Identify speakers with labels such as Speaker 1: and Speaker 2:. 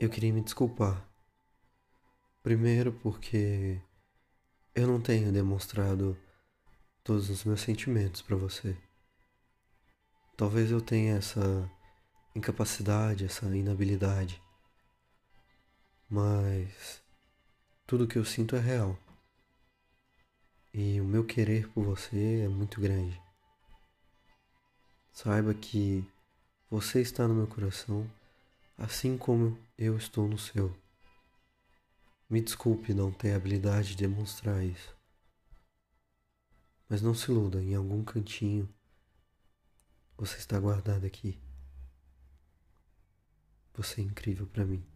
Speaker 1: Eu queria me desculpar. Primeiro porque eu não tenho demonstrado todos os meus sentimentos para você. Talvez eu tenha essa incapacidade, essa inabilidade. Mas tudo que eu sinto é real. E o meu querer por você é muito grande. Saiba que você está no meu coração assim como eu estou no seu. Me desculpe não ter habilidade de demonstrar isso. Mas não se iluda, em algum cantinho você está guardado aqui. Você é incrível para mim.